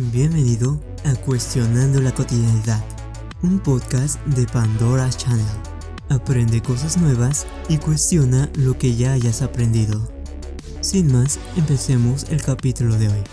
Bienvenido a Cuestionando la Cotidianidad, un podcast de Pandora Channel. Aprende cosas nuevas y cuestiona lo que ya hayas aprendido. Sin más, empecemos el capítulo de hoy.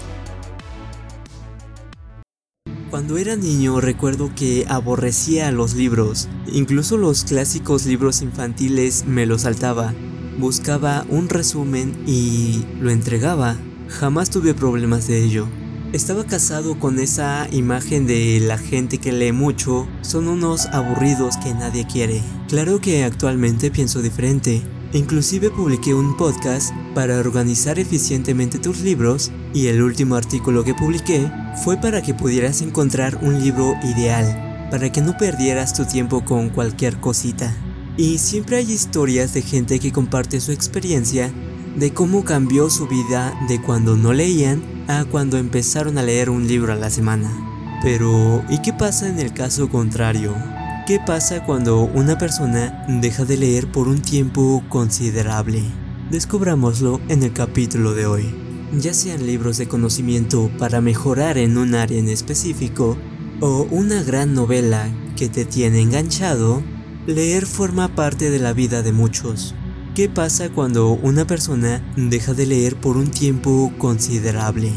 Cuando era niño recuerdo que aborrecía los libros, incluso los clásicos libros infantiles me los saltaba. Buscaba un resumen y lo entregaba. Jamás tuve problemas de ello. Estaba casado con esa imagen de la gente que lee mucho, son unos aburridos que nadie quiere. Claro que actualmente pienso diferente. Inclusive publiqué un podcast para organizar eficientemente tus libros y el último artículo que publiqué fue para que pudieras encontrar un libro ideal, para que no perdieras tu tiempo con cualquier cosita. Y siempre hay historias de gente que comparte su experiencia de cómo cambió su vida de cuando no leían a cuando empezaron a leer un libro a la semana. Pero, ¿y qué pasa en el caso contrario? ¿Qué pasa cuando una persona deja de leer por un tiempo considerable? Descubrámoslo en el capítulo de hoy. Ya sean libros de conocimiento para mejorar en un área en específico, o una gran novela que te tiene enganchado, leer forma parte de la vida de muchos. ¿Qué pasa cuando una persona deja de leer por un tiempo considerable?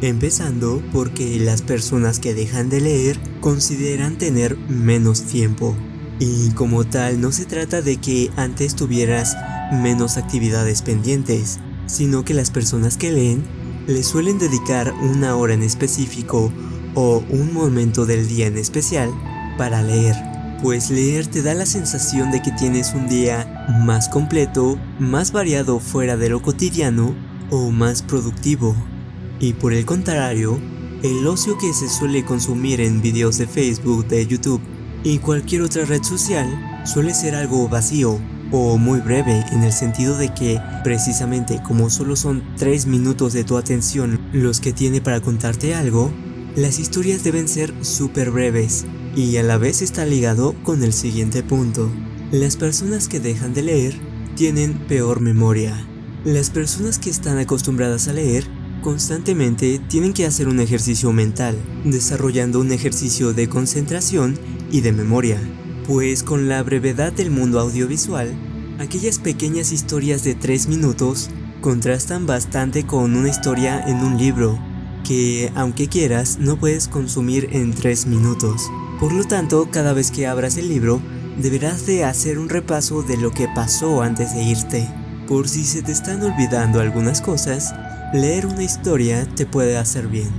Empezando porque las personas que dejan de leer consideran tener menos tiempo. Y como tal no se trata de que antes tuvieras menos actividades pendientes, sino que las personas que leen le suelen dedicar una hora en específico o un momento del día en especial para leer pues leer te da la sensación de que tienes un día más completo, más variado fuera de lo cotidiano o más productivo. Y por el contrario, el ocio que se suele consumir en videos de Facebook, de YouTube y cualquier otra red social suele ser algo vacío o muy breve en el sentido de que precisamente como solo son 3 minutos de tu atención los que tiene para contarte algo, las historias deben ser súper breves y a la vez está ligado con el siguiente punto. Las personas que dejan de leer tienen peor memoria. Las personas que están acostumbradas a leer constantemente tienen que hacer un ejercicio mental, desarrollando un ejercicio de concentración y de memoria. Pues con la brevedad del mundo audiovisual, aquellas pequeñas historias de 3 minutos contrastan bastante con una historia en un libro, que aunque quieras no puedes consumir en 3 minutos. Por lo tanto, cada vez que abras el libro, deberás de hacer un repaso de lo que pasó antes de irte. Por si se te están olvidando algunas cosas, leer una historia te puede hacer bien.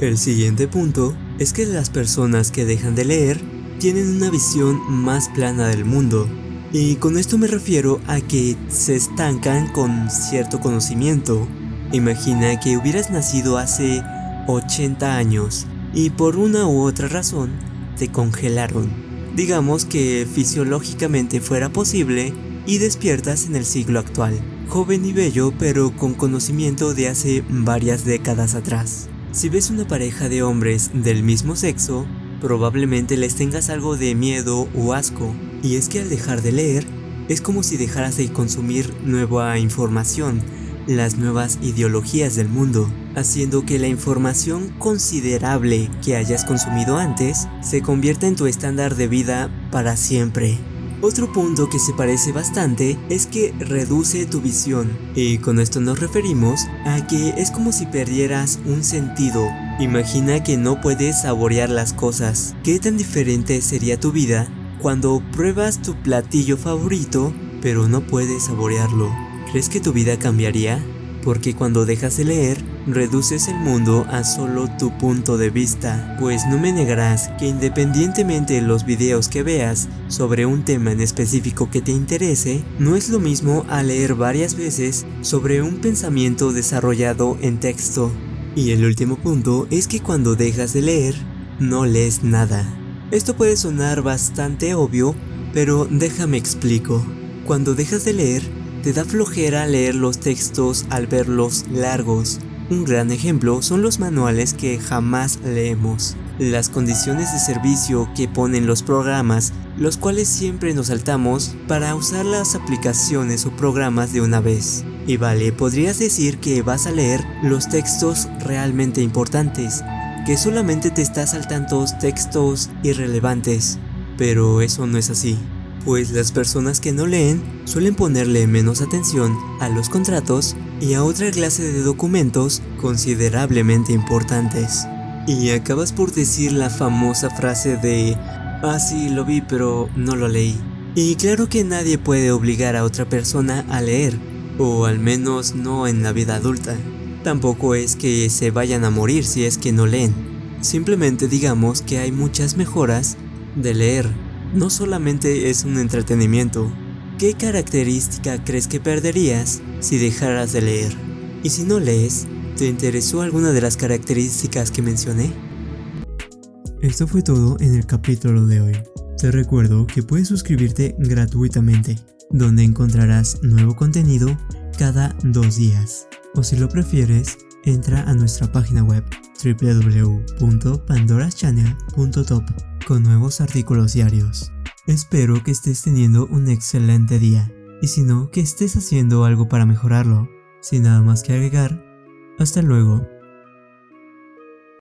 El siguiente punto es que las personas que dejan de leer tienen una visión más plana del mundo. Y con esto me refiero a que se estancan con cierto conocimiento. Imagina que hubieras nacido hace 80 años y por una u otra razón congelaron. Digamos que fisiológicamente fuera posible y despiertas en el siglo actual, joven y bello pero con conocimiento de hace varias décadas atrás. Si ves una pareja de hombres del mismo sexo, probablemente les tengas algo de miedo o asco, y es que al dejar de leer, es como si dejaras de consumir nueva información, las nuevas ideologías del mundo, haciendo que la información considerable que hayas consumido antes se convierta en tu estándar de vida para siempre. Otro punto que se parece bastante es que reduce tu visión, y con esto nos referimos a que es como si perdieras un sentido. Imagina que no puedes saborear las cosas. ¿Qué tan diferente sería tu vida cuando pruebas tu platillo favorito, pero no puedes saborearlo? ¿Crees que tu vida cambiaría? Porque cuando dejas de leer, reduces el mundo a solo tu punto de vista, pues no me negarás que independientemente de los videos que veas sobre un tema en específico que te interese, no es lo mismo a leer varias veces sobre un pensamiento desarrollado en texto. Y el último punto es que cuando dejas de leer, no lees nada. Esto puede sonar bastante obvio, pero déjame explico. Cuando dejas de leer, te da flojera leer los textos al verlos largos. Un gran ejemplo son los manuales que jamás leemos, las condiciones de servicio que ponen los programas, los cuales siempre nos saltamos para usar las aplicaciones o programas de una vez. Y vale, podrías decir que vas a leer los textos realmente importantes, que solamente te estás saltando textos irrelevantes, pero eso no es así, pues las personas que no leen suelen ponerle menos atención a los contratos y a otra clase de documentos considerablemente importantes. Y acabas por decir la famosa frase de, ah sí, lo vi pero no lo leí. Y claro que nadie puede obligar a otra persona a leer, o al menos no en la vida adulta. Tampoco es que se vayan a morir si es que no leen. Simplemente digamos que hay muchas mejoras de leer. No solamente es un entretenimiento. ¿Qué característica crees que perderías si dejaras de leer? Y si no lees, ¿te interesó alguna de las características que mencioné? Esto fue todo en el capítulo de hoy. Te recuerdo que puedes suscribirte gratuitamente, donde encontrarás nuevo contenido cada dos días. O si lo prefieres, entra a nuestra página web www.pandoraschannel.top con nuevos artículos diarios. Espero que estés teniendo un excelente día y si no, que estés haciendo algo para mejorarlo. Sin nada más que agregar, hasta luego.